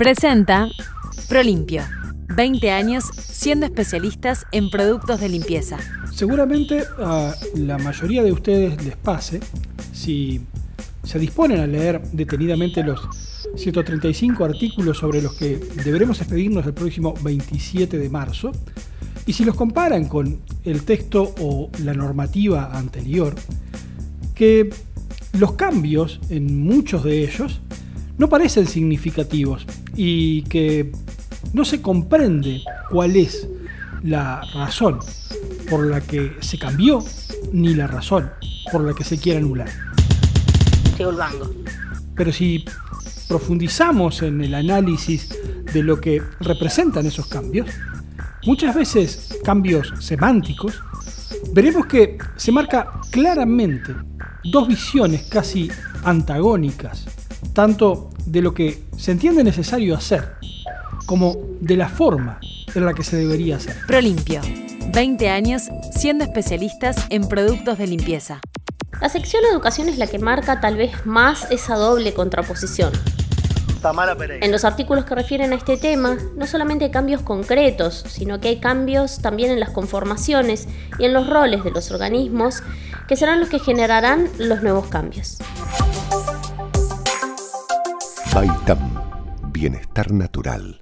Presenta Prolimpio. 20 años siendo especialistas en productos de limpieza. Seguramente a la mayoría de ustedes les pase si se disponen a leer detenidamente los 135 artículos sobre los que deberemos expedirnos el próximo 27 de marzo, y si los comparan con el texto o la normativa anterior, que los cambios en muchos de ellos no parecen significativos y que no se comprende cuál es la razón por la que se cambió ni la razón por la que se quiere anular. Pero si profundizamos en el análisis de lo que representan esos cambios, muchas veces cambios semánticos, veremos que se marca claramente dos visiones casi antagónicas, tanto de lo que se entiende necesario hacer, como de la forma en la que se debería hacer. Prolimpio. 20 años siendo especialistas en productos de limpieza. La sección educación es la que marca tal vez más esa doble contraposición. En los artículos que refieren a este tema, no solamente hay cambios concretos, sino que hay cambios también en las conformaciones y en los roles de los organismos, que serán los que generarán los nuevos cambios. Baitam, bienestar natural.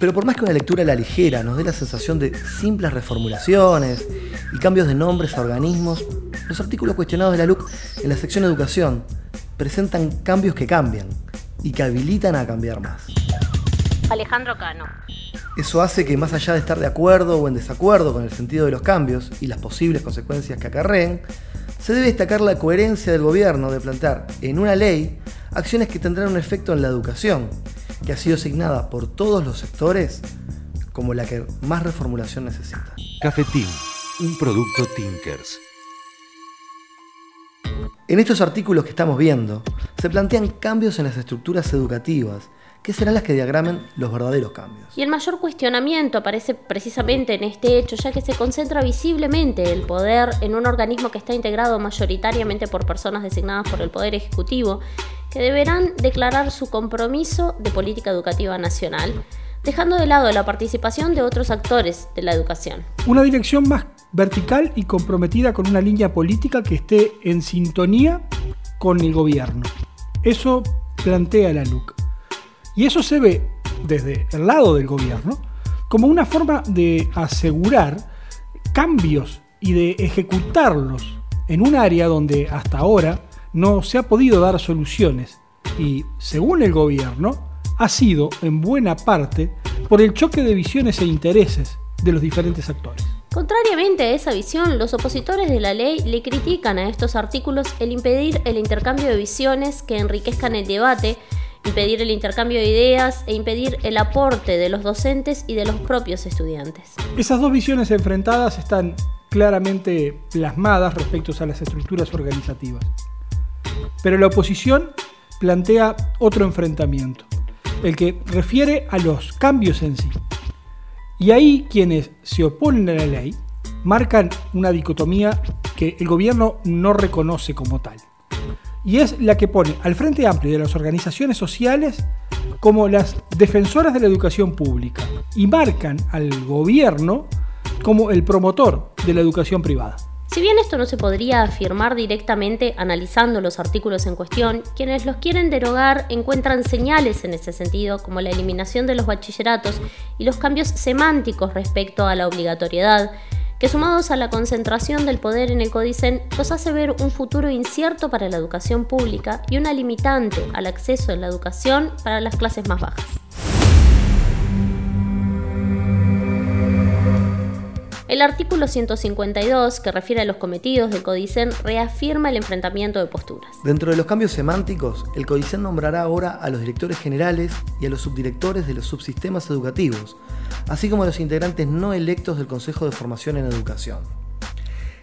Pero por más que una lectura a la ligera nos dé la sensación de simples reformulaciones y cambios de nombres a organismos, los artículos cuestionados de la LUC en la sección Educación presentan cambios que cambian y que habilitan a cambiar más. Alejandro Cano. Eso hace que más allá de estar de acuerdo o en desacuerdo con el sentido de los cambios y las posibles consecuencias que acarreen, se debe destacar la coherencia del gobierno de plantear en una ley acciones que tendrán un efecto en la educación, que ha sido asignada por todos los sectores como la que más reformulación necesita. Cafetín, un producto Tinkers. En estos artículos que estamos viendo, se plantean cambios en las estructuras educativas, que serán las que diagramen los verdaderos cambios. Y el mayor cuestionamiento aparece precisamente en este hecho, ya que se concentra visiblemente el poder en un organismo que está integrado mayoritariamente por personas designadas por el Poder Ejecutivo, que deberán declarar su compromiso de política educativa nacional, dejando de lado la participación de otros actores de la educación. Una dirección más vertical y comprometida con una línea política que esté en sintonía con el gobierno. Eso plantea la LUC. Y eso se ve desde el lado del gobierno como una forma de asegurar cambios y de ejecutarlos en un área donde hasta ahora no se ha podido dar soluciones y, según el gobierno, ha sido en buena parte por el choque de visiones e intereses de los diferentes actores. Contrariamente a esa visión, los opositores de la ley le critican a estos artículos el impedir el intercambio de visiones que enriquezcan el debate, impedir el intercambio de ideas e impedir el aporte de los docentes y de los propios estudiantes. Esas dos visiones enfrentadas están claramente plasmadas respecto a las estructuras organizativas. Pero la oposición plantea otro enfrentamiento, el que refiere a los cambios en sí. Y ahí quienes se oponen a la ley marcan una dicotomía que el gobierno no reconoce como tal. Y es la que pone al Frente Amplio de las organizaciones sociales como las defensoras de la educación pública y marcan al gobierno como el promotor de la educación privada. Si bien esto no se podría afirmar directamente analizando los artículos en cuestión, quienes los quieren derogar encuentran señales en ese sentido, como la eliminación de los bachilleratos y los cambios semánticos respecto a la obligatoriedad, que sumados a la concentración del poder en el Codicen, los hace ver un futuro incierto para la educación pública y una limitante al acceso a la educación para las clases más bajas. El artículo 152, que refiere a los cometidos del Codicen, reafirma el enfrentamiento de posturas. Dentro de los cambios semánticos, el Codicen nombrará ahora a los directores generales y a los subdirectores de los subsistemas educativos, así como a los integrantes no electos del Consejo de Formación en Educación.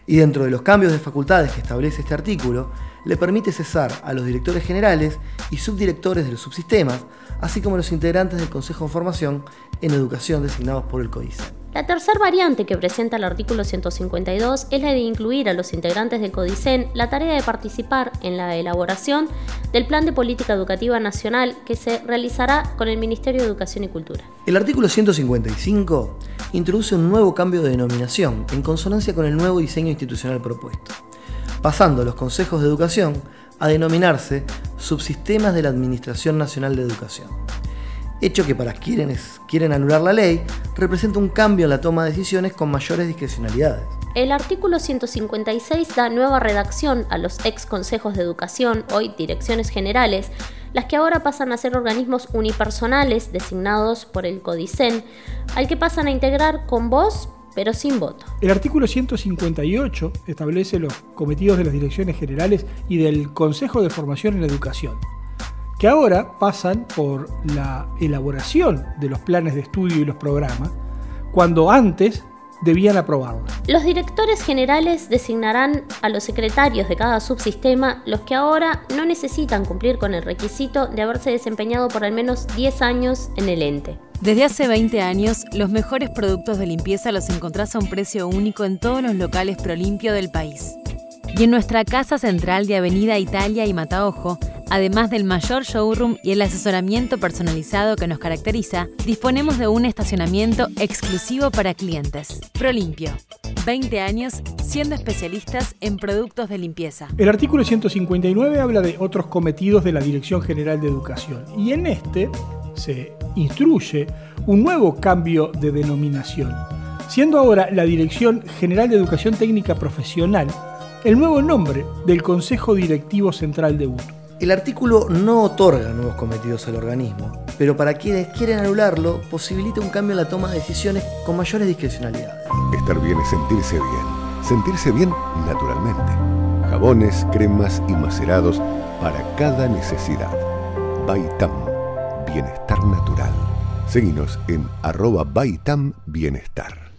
Y dentro de los cambios de facultades que establece este artículo, le permite cesar a los directores generales y subdirectores de los subsistemas, así como a los integrantes del Consejo de Formación en Educación designados por el Codicen. La tercera variante que presenta el artículo 152 es la de incluir a los integrantes del CODICEN la tarea de participar en la elaboración del Plan de Política Educativa Nacional que se realizará con el Ministerio de Educación y Cultura. El artículo 155 introduce un nuevo cambio de denominación en consonancia con el nuevo diseño institucional propuesto, pasando los consejos de educación a denominarse subsistemas de la Administración Nacional de Educación hecho que para quienes quieren anular la ley representa un cambio en la toma de decisiones con mayores discrecionalidades. El artículo 156 da nueva redacción a los ex consejos de educación, hoy direcciones generales, las que ahora pasan a ser organismos unipersonales designados por el CODICEN, al que pasan a integrar con voz pero sin voto. El artículo 158 establece los cometidos de las direcciones generales y del Consejo de Formación en Educación que ahora pasan por la elaboración de los planes de estudio y los programas, cuando antes debían aprobarlos. Los directores generales designarán a los secretarios de cada subsistema, los que ahora no necesitan cumplir con el requisito de haberse desempeñado por al menos 10 años en el ente. Desde hace 20 años, los mejores productos de limpieza los encontrás a un precio único en todos los locales Prolimpio del país. Y en nuestra casa central de Avenida Italia y Mataojo, Además del mayor showroom y el asesoramiento personalizado que nos caracteriza, disponemos de un estacionamiento exclusivo para clientes. Prolimpio. 20 años siendo especialistas en productos de limpieza. El artículo 159 habla de otros cometidos de la Dirección General de Educación y en este se instruye un nuevo cambio de denominación, siendo ahora la Dirección General de Educación Técnica Profesional el nuevo nombre del Consejo Directivo Central de UTU. El artículo no otorga nuevos cometidos al organismo, pero para quienes quieren anularlo, posibilita un cambio en la toma de decisiones con mayores discrecionalidades. Estar bien es sentirse bien. Sentirse bien naturalmente. Jabones, cremas y macerados para cada necesidad. Baitam, bienestar natural. Seguinos en arroba Baitam Bienestar.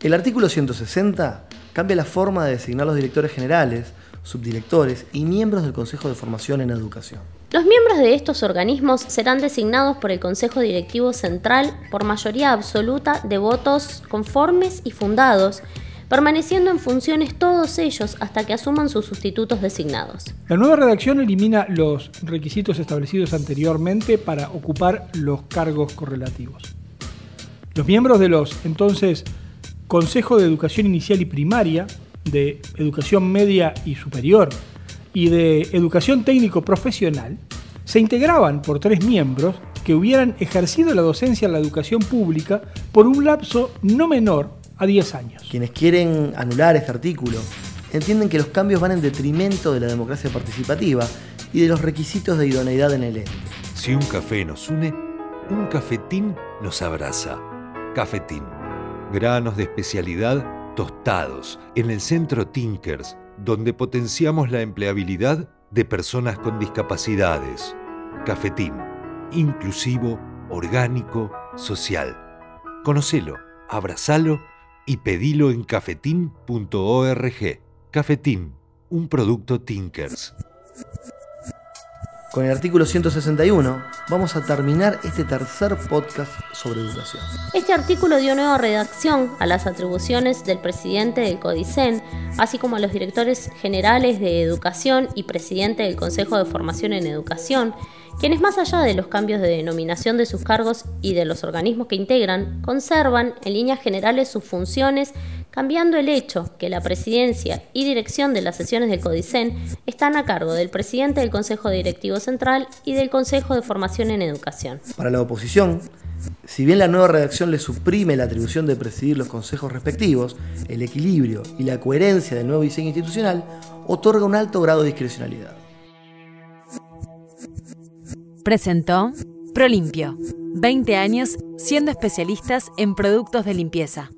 El artículo 160 cambia la forma de designar los directores generales, subdirectores y miembros del Consejo de Formación en Educación. Los miembros de estos organismos serán designados por el Consejo Directivo Central por mayoría absoluta de votos conformes y fundados, permaneciendo en funciones todos ellos hasta que asuman sus sustitutos designados. La nueva redacción elimina los requisitos establecidos anteriormente para ocupar los cargos correlativos. Los miembros de los entonces Consejo de Educación Inicial y Primaria de educación media y superior y de educación técnico profesional se integraban por tres miembros que hubieran ejercido la docencia en la educación pública por un lapso no menor a 10 años. Quienes quieren anular este artículo entienden que los cambios van en detrimento de la democracia participativa y de los requisitos de idoneidad en el ente. Si un café nos une, un cafetín nos abraza. Cafetín. Granos de especialidad tostados en el centro Tinkers, donde potenciamos la empleabilidad de personas con discapacidades. Cafetín, inclusivo, orgánico, social. Conocelo, abrazalo y pedilo en cafetín.org. Cafetín, un producto Tinkers. Con el artículo 161 vamos a terminar este tercer podcast sobre educación. Este artículo dio nueva redacción a las atribuciones del presidente del CODICEN, así como a los directores generales de educación y presidente del Consejo de Formación en Educación, quienes más allá de los cambios de denominación de sus cargos y de los organismos que integran, conservan en líneas generales sus funciones, cambiando el hecho que la presidencia y dirección de las sesiones del CODICEN están a cargo del presidente del Consejo Directivo Central y del Consejo de Formación en Educación. Para la oposición, si bien la nueva redacción le suprime la atribución de presidir los consejos respectivos, el equilibrio y la coherencia del nuevo diseño institucional otorga un alto grado de discrecionalidad. Presentó Prolimpio. 20 años siendo especialistas en productos de limpieza.